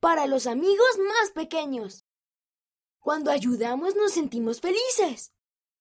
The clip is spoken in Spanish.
para los amigos más pequeños. Cuando ayudamos nos sentimos felices.